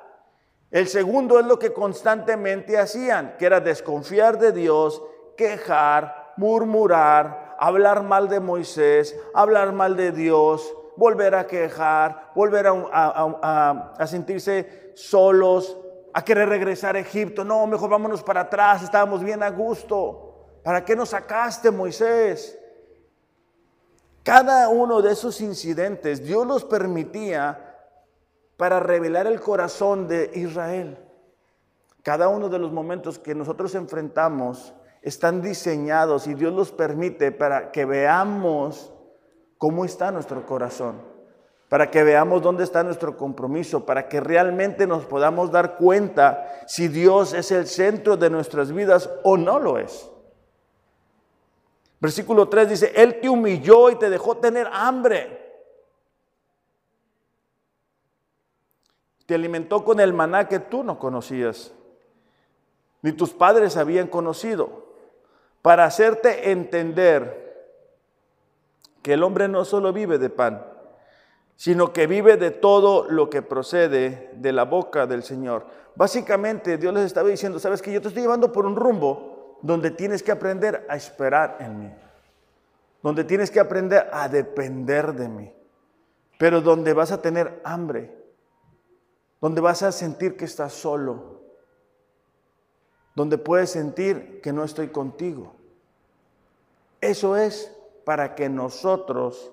El segundo es lo que constantemente hacían, que era desconfiar de Dios, quejar, murmurar, hablar mal de Moisés, hablar mal de Dios, volver a quejar, volver a, sentirse solos, a querer regresar a Egipto. No, mejor vámonos para atrás, estábamos bien a gusto. ¿Para qué nos sacaste, Moisés? Cada uno de esos incidentes Dios los permitía para revelar el corazón de Israel. Cada uno de los momentos que nosotros enfrentamos están diseñados y Dios los permite para que veamos cómo está nuestro corazón, para que veamos dónde está nuestro compromiso, para que realmente nos podamos dar cuenta si Dios es el centro de nuestras vidas o no lo es. Versículo 3 dice, Él te humilló y te dejó tener hambre. Te alimentó con el maná que tú no conocías, ni tus padres habían conocido, para hacerte entender que el hombre no solo vive de pan, sino que vive de todo lo que procede de la boca del Señor. Básicamente Dios les estaba diciendo, sabes que yo te estoy llevando por un rumbo donde tienes que aprender a esperar en mí, donde tienes que aprender a depender de mí, pero donde vas a tener hambre, donde vas a sentir que estás solo, donde puedes sentir que no estoy contigo. Eso es para que nosotros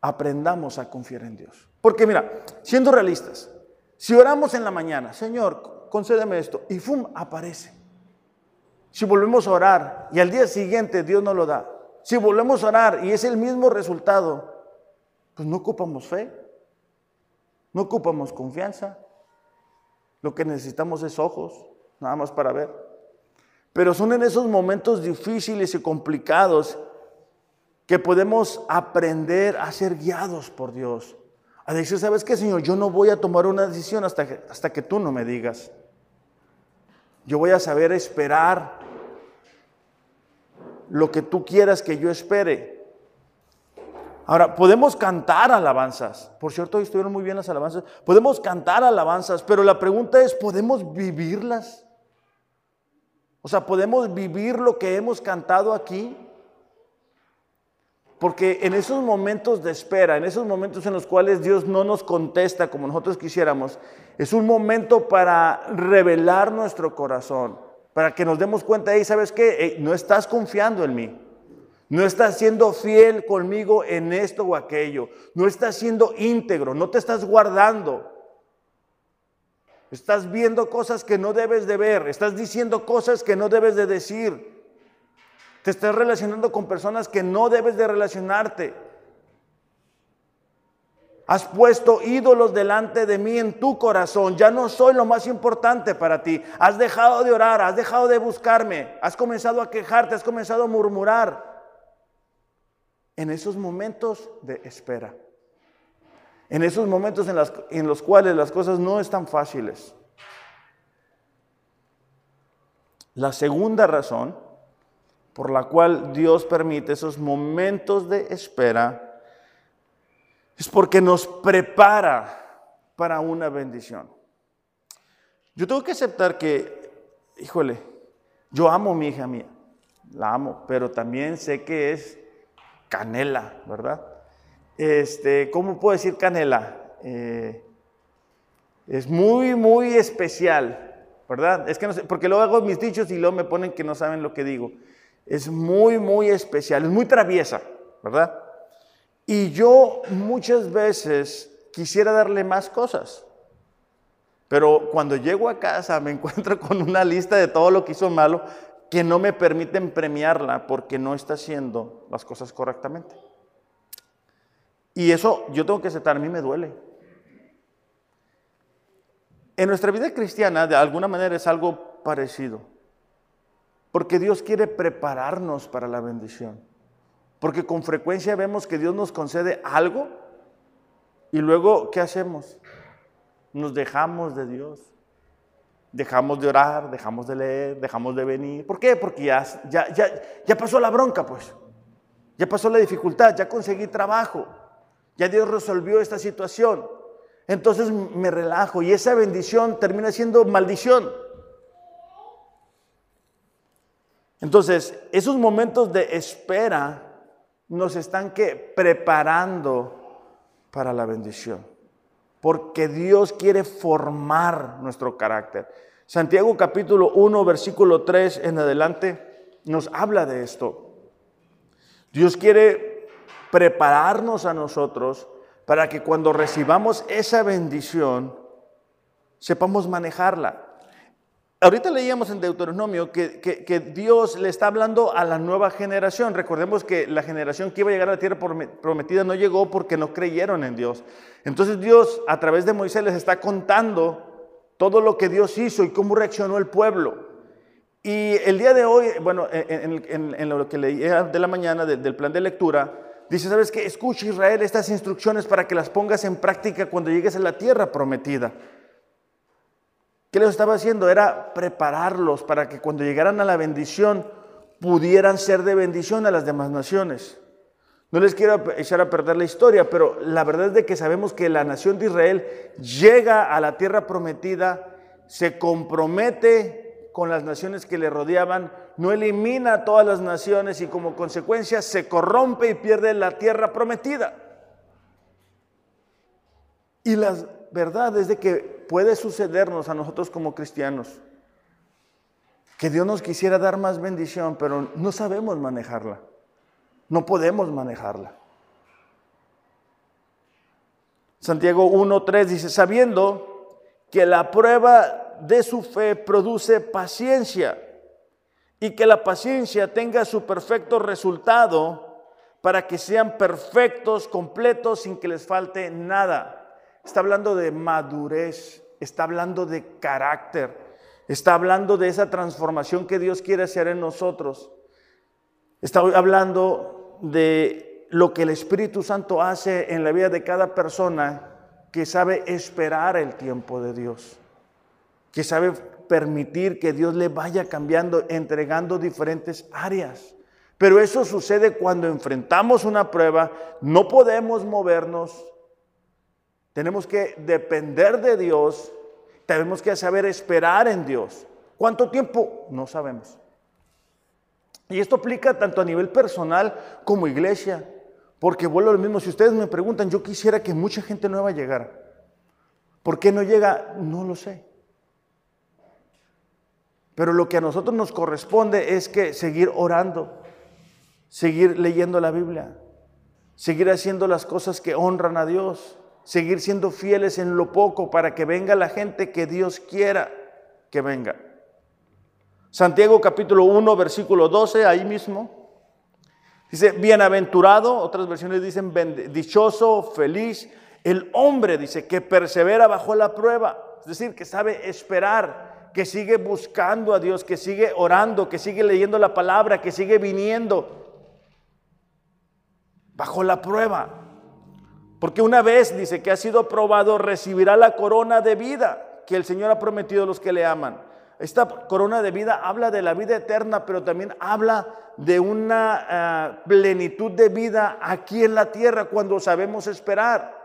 aprendamos a confiar en Dios. Porque mira, siendo realistas, si oramos en la mañana, Señor, concédeme esto, y ¡fum! aparece. Si volvemos a orar y al día siguiente Dios no lo da, si volvemos a orar y es el mismo resultado, pues no ocupamos fe, no ocupamos confianza. Lo que necesitamos es ojos, nada más para ver. Pero son en esos momentos difíciles y complicados que podemos aprender a ser guiados por Dios. A decir, ¿sabes qué, Señor? Yo no voy a tomar una decisión hasta que, hasta que tú no me digas. Yo voy a saber esperar lo que tú quieras que yo espere. Ahora, podemos cantar alabanzas. Por cierto, hoy estuvieron muy bien las alabanzas. Podemos cantar alabanzas, pero la pregunta es, ¿podemos vivirlas? O sea, ¿podemos vivir lo que hemos cantado aquí? Porque en esos momentos de espera, en esos momentos en los cuales Dios no nos contesta como nosotros quisiéramos, es un momento para revelar nuestro corazón, para que nos demos cuenta, y ¿sabes qué? no estás confiando en mí. No estás siendo fiel conmigo en esto o aquello. No estás siendo íntegro, no te estás guardando. Estás viendo cosas que no debes de ver, estás diciendo cosas que no debes de decir. Te estás relacionando con personas que no debes de relacionarte. Has puesto ídolos delante de mí en tu corazón. Ya no soy lo más importante para ti. Has dejado de orar, has dejado de buscarme. Has comenzado a quejarte, has comenzado a murmurar. En esos momentos de espera. En esos momentos en, en los cuales las cosas no están fáciles. La segunda razón por la cual Dios permite esos momentos de espera es porque nos prepara para una bendición. Yo tengo que aceptar que, híjole, yo amo a mi hija mía, la amo, pero también sé que es canela, ¿verdad? Este, ¿Cómo puedo decir canela? Eh, es muy, muy especial, ¿verdad? Es que no sé, porque luego hago mis dichos y luego me ponen que no saben lo que digo es muy, muy especial, es muy traviesa, ¿verdad? Y yo muchas veces quisiera darle más cosas, pero cuando llego a casa me encuentro con una lista de todo lo que hizo malo, que no me permiten premiarla porque no está haciendo las cosas correctamente. Y eso yo tengo que aceptar, a mí me duele. En nuestra vida cristiana, de alguna manera, es algo parecido. Porque Dios quiere prepararnos para la bendición. Porque con frecuencia vemos que Dios nos concede algo y luego, ¿qué hacemos? Nos dejamos de Dios. Dejamos de orar, dejamos de leer, dejamos de venir. ¿Por qué? Porque ya, ya, ya, ya pasó la bronca, pues. Ya pasó la dificultad, ya conseguí trabajo. Ya Dios resolvió esta situación. Entonces me relajo y esa bendición termina siendo maldición. Entonces, esos momentos de espera nos están que preparando para la bendición. Porque Dios quiere formar nuestro carácter. Santiago capítulo 1, versículo 3 en adelante nos habla de esto. Dios quiere prepararnos a nosotros para que cuando recibamos esa bendición sepamos manejarla. Ahorita leíamos en Deuteronomio que, Dios le está hablando a la nueva generación. Recordemos que la generación que iba a llegar a la tierra prometida no llegó porque no creyeron en Dios. Entonces Dios a través de Moisés les está contando todo lo que Dios hizo y cómo reaccionó el pueblo. Y el día de hoy, bueno, en, lo que leía de la mañana del plan de lectura, dice, ¿sabes qué? Escucha Israel estas instrucciones para que las pongas en práctica cuando llegues a la tierra prometida. ¿Qué les estaba haciendo? Era prepararlos para que cuando llegaran a la bendición pudieran ser de bendición a las demás naciones. No les quiero echar a perder la historia, pero la verdad es de que sabemos que la nación de Israel llega a la tierra prometida, se compromete con las naciones que le rodeaban, no elimina a todas las naciones y como consecuencia se corrompe y pierde la tierra prometida. Y la verdad es de que puede sucedernos a nosotros como cristianos. Que Dios nos quisiera dar más bendición, pero no sabemos manejarla. No podemos manejarla. Santiago 1.3 dice, sabiendo que la prueba de su fe produce paciencia y que la paciencia tenga su perfecto resultado para que sean perfectos, completos, sin que les falte nada. Está hablando de madurez, está hablando de carácter, está hablando de esa transformación que Dios quiere hacer en nosotros. Está hablando de lo que el Espíritu Santo hace en la vida de cada persona que sabe esperar el tiempo de Dios, que sabe permitir que Dios le vaya cambiando, entregando diferentes áreas. Pero eso sucede cuando enfrentamos una prueba, no podemos movernos, tenemos que depender de Dios, tenemos que saber esperar en Dios. ¿Cuánto tiempo? No sabemos. Y esto aplica tanto a nivel personal como iglesia, porque vuelvo a lo mismo, si ustedes me preguntan, yo quisiera que mucha gente nueva llegara. ¿Por qué no llega? No lo sé. Pero lo que a nosotros nos corresponde es que seguir orando, seguir leyendo la Biblia, seguir haciendo las cosas que honran a Dios seguir siendo fieles en lo poco para que venga la gente que Dios quiera que venga. Santiago capítulo 1, versículo 12, ahí mismo. Dice, bienaventurado, otras versiones dicen dichoso, feliz, el hombre, dice, que persevera bajo la prueba, es decir, que sabe esperar, que sigue buscando a Dios, que sigue orando, que sigue leyendo la palabra, que sigue viniendo bajo la prueba. Porque una vez dice que ha sido probado, recibirá la corona de vida que el Señor ha prometido a los que le aman. Esta corona de vida habla de la vida eterna, pero también habla de una ah, plenitud de vida aquí en la tierra cuando sabemos esperar.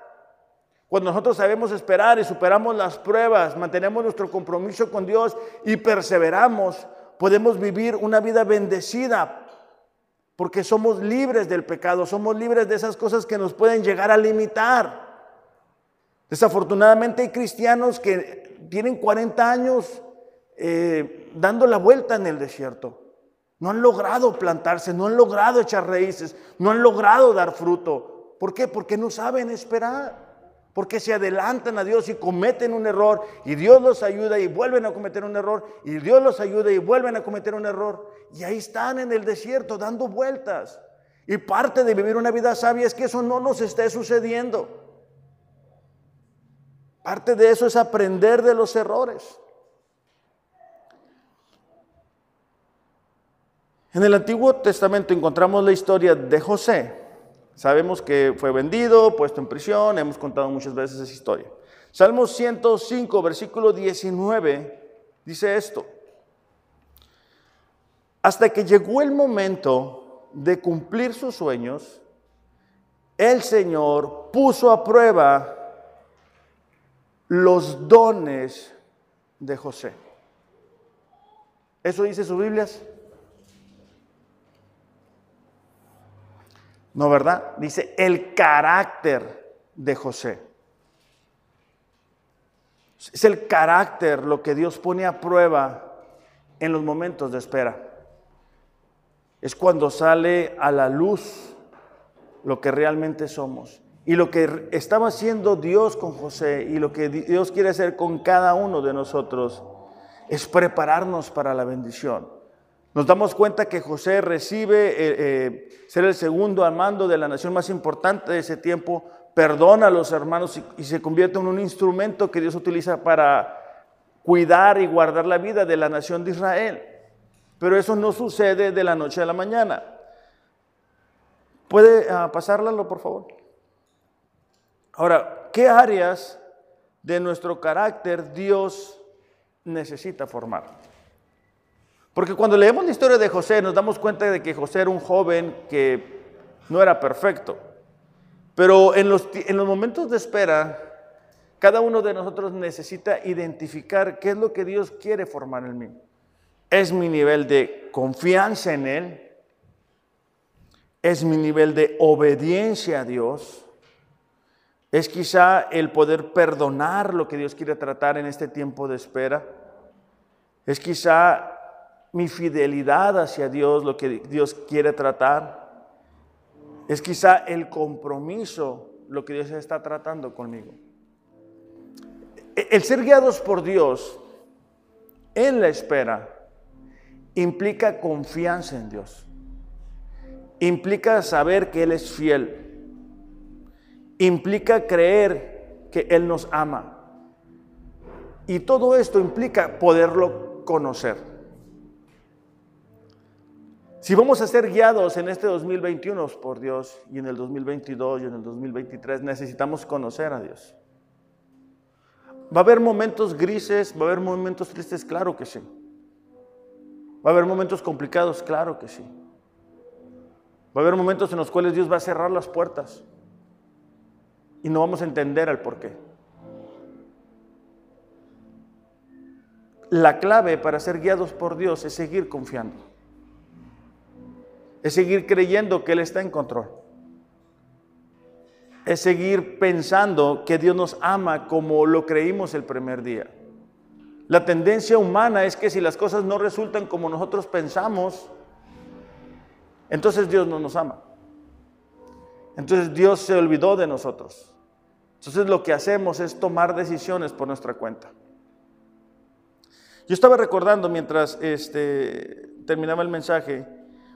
Cuando nosotros sabemos esperar y superamos las pruebas, mantenemos nuestro compromiso con Dios y perseveramos, podemos vivir una vida bendecida porque somos libres del pecado, somos libres de esas cosas que nos pueden llegar a limitar. Desafortunadamente hay cristianos que tienen 40 años eh, dando la vuelta en el desierto. No han logrado plantarse, no han logrado echar raíces, no han logrado dar fruto. ¿Por qué? Porque no saben esperar. Porque se adelantan a Dios y cometen un error y Dios los ayuda y vuelven a cometer un error y Dios los ayuda y vuelven a cometer un error. Y ahí están en el desierto dando vueltas. Y parte de vivir una vida sabia es que eso no nos esté sucediendo. Parte de eso es aprender de los errores. En el Antiguo Testamento encontramos la historia de José. Sabemos que fue vendido, puesto en prisión, hemos contado muchas veces esa historia. Salmo 105, versículo 19, dice esto. Hasta que llegó el momento de cumplir sus sueños, el Señor puso a prueba los dones de José. ¿Eso dice sus Biblias? No, ¿verdad? Dice el carácter de José. Es el carácter lo que Dios pone a prueba en los momentos de espera. Es cuando sale a la luz lo que realmente somos. Y lo que estaba haciendo Dios con José y lo que Dios quiere hacer con cada uno de nosotros es prepararnos para la bendición. Nos damos cuenta que José recibe eh, eh, ser el segundo al mando de la nación más importante de ese tiempo, perdona a los hermanos y, se convierte en un instrumento que Dios utiliza para cuidar y guardar la vida de la nación de Israel. Pero eso no sucede de la noche a la mañana. ¿Puede uh, por favor? Ahora, ¿qué áreas de nuestro carácter Dios necesita formar? Porque cuando leemos la historia de José nos damos cuenta de que José era un joven que no era perfecto. Pero en los, en los momentos de espera, cada uno de nosotros necesita identificar qué es lo que Dios quiere formar en mí. Es mi nivel de confianza en Él. Es mi nivel de obediencia a Dios. Es quizá el poder perdonar lo que Dios quiere tratar en este tiempo de espera. Es quizá mi fidelidad hacia Dios, lo que Dios quiere tratar. Es quizá el compromiso, lo que Dios está tratando conmigo. El ser guiados por Dios en la espera implica confianza en Dios. Implica saber que Él es fiel. Implica creer que Él nos ama. Y todo esto implica poderlo conocer. Si vamos a ser guiados en este 2021 por Dios y en el 2022 y en el 2023, necesitamos conocer a Dios. ¿Va a haber momentos grises? ¿Va a haber momentos tristes? Claro que sí. ¿Va a haber momentos complicados? Claro que sí. Va a haber momentos en los cuales Dios va a cerrar las puertas y no vamos a entender el por qué. La clave para ser guiados por Dios es seguir confiando es seguir creyendo que Él está en control. Es seguir pensando que Dios nos ama como lo creímos el primer día. La tendencia humana es que si las cosas no resultan como nosotros pensamos, entonces Dios no nos ama. Entonces Dios se olvidó de nosotros. Entonces lo que hacemos es tomar decisiones por nuestra cuenta. Yo estaba recordando mientras este, terminaba el mensaje,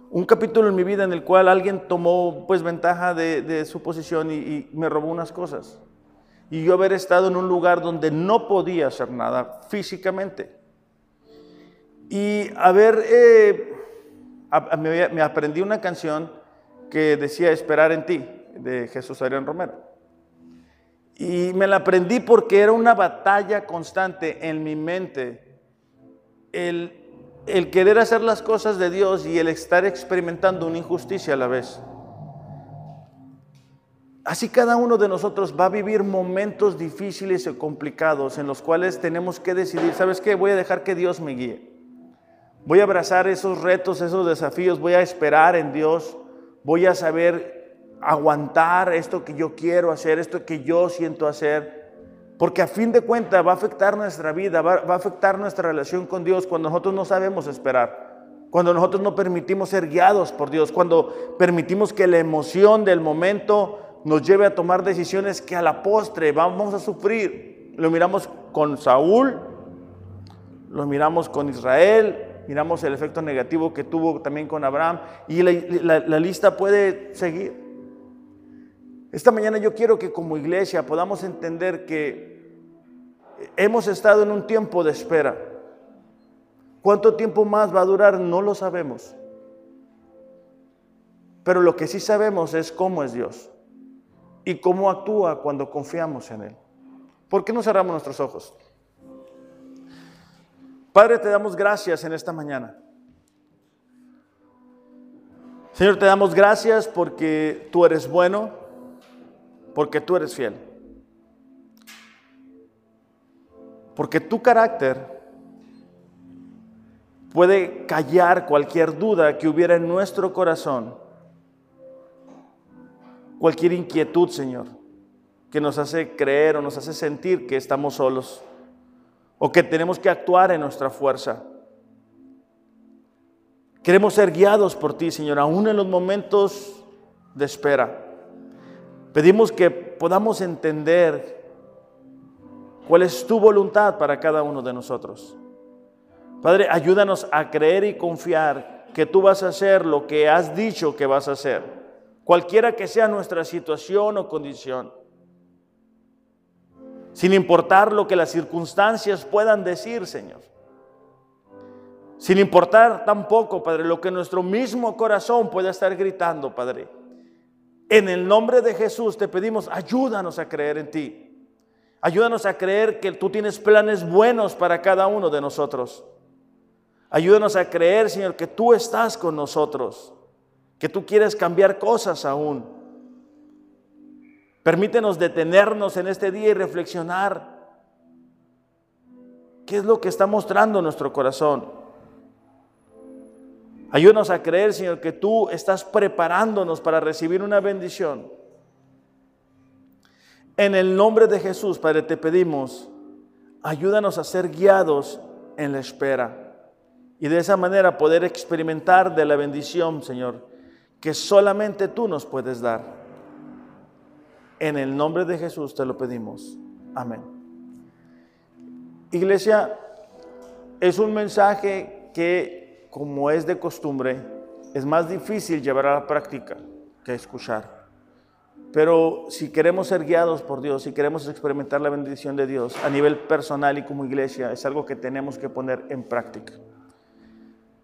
un capítulo en mi vida en el cual alguien tomó pues ventaja de, su posición y, me robó unas cosas. Y yo haber estado en un lugar donde no podía hacer nada físicamente. Y haber, eh, me, aprendí una canción que decía Esperar en ti, de Jesús Adrián Romero. Y me la aprendí porque era una batalla constante en mi mente el el querer hacer las cosas de Dios y el estar experimentando una injusticia a la vez. Así cada uno de nosotros va a vivir momentos difíciles y complicados en los cuales tenemos que decidir, ¿sabes qué? Voy a dejar que Dios me guíe. Voy a abrazar esos retos, esos desafíos, voy a esperar en Dios, voy a saber aguantar esto que yo quiero hacer, esto que yo siento hacer porque a fin de cuentas va a afectar nuestra vida, va, a afectar nuestra relación con Dios cuando nosotros no sabemos esperar, cuando nosotros no permitimos ser guiados por Dios, cuando permitimos que la emoción del momento nos lleve a tomar decisiones que a la postre vamos a sufrir. Lo miramos con Saúl, lo miramos con Israel, miramos el efecto negativo que tuvo también con Abraham y la, la lista puede seguir. Esta mañana yo quiero que como iglesia podamos entender que hemos estado en un tiempo de espera. ¿Cuánto tiempo más va a durar? No lo sabemos. Pero lo que sí sabemos es cómo es Dios y cómo actúa cuando confiamos en Él. ¿Por qué no cerramos nuestros ojos? Padre, te damos gracias en esta mañana. Señor, te damos gracias porque tú eres bueno, porque tú eres fiel. Porque tu carácter puede callar cualquier duda que hubiera en nuestro corazón, cualquier inquietud, Señor, que nos hace creer o nos hace sentir que estamos solos o que tenemos que actuar en nuestra fuerza. Queremos ser guiados por ti, Señor, aún en los momentos de espera. Pedimos que podamos entender cuál es tu voluntad para cada uno de nosotros. Padre, ayúdanos a creer y confiar que tú vas a hacer lo que has dicho que vas a hacer, cualquiera que sea nuestra situación o condición sin importar lo que las circunstancias puedan decir, Señor. Sin importar tampoco, Padre, lo que nuestro mismo corazón pueda estar gritando, Padre. En el nombre de Jesús te pedimos, ayúdanos a creer en ti. Ayúdanos a creer que tú tienes planes buenos para cada uno de nosotros. Ayúdanos a creer, Señor, que tú estás con nosotros, que tú quieres cambiar cosas aún. Permítenos detenernos en este día y reflexionar qué es lo que está mostrando nuestro corazón. Ayúdanos a creer, Señor, que tú estás preparándonos para recibir una bendición. En el nombre de Jesús, Padre, te pedimos, ayúdanos a ser guiados en la espera y de esa manera poder experimentar de la bendición, Señor, que solamente tú nos puedes dar. En el nombre de Jesús te lo pedimos. Amén. Iglesia, es un mensaje que, como es de costumbre, es más difícil llevar a la práctica que escuchar. Pero si queremos ser guiados por Dios, si queremos experimentar la bendición de Dios a nivel personal y como iglesia, es algo que tenemos que poner en práctica.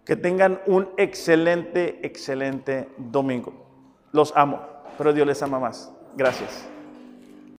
Que tengan un excelente, excelente domingo. Los amo, pero Dios les ama más. Gracias.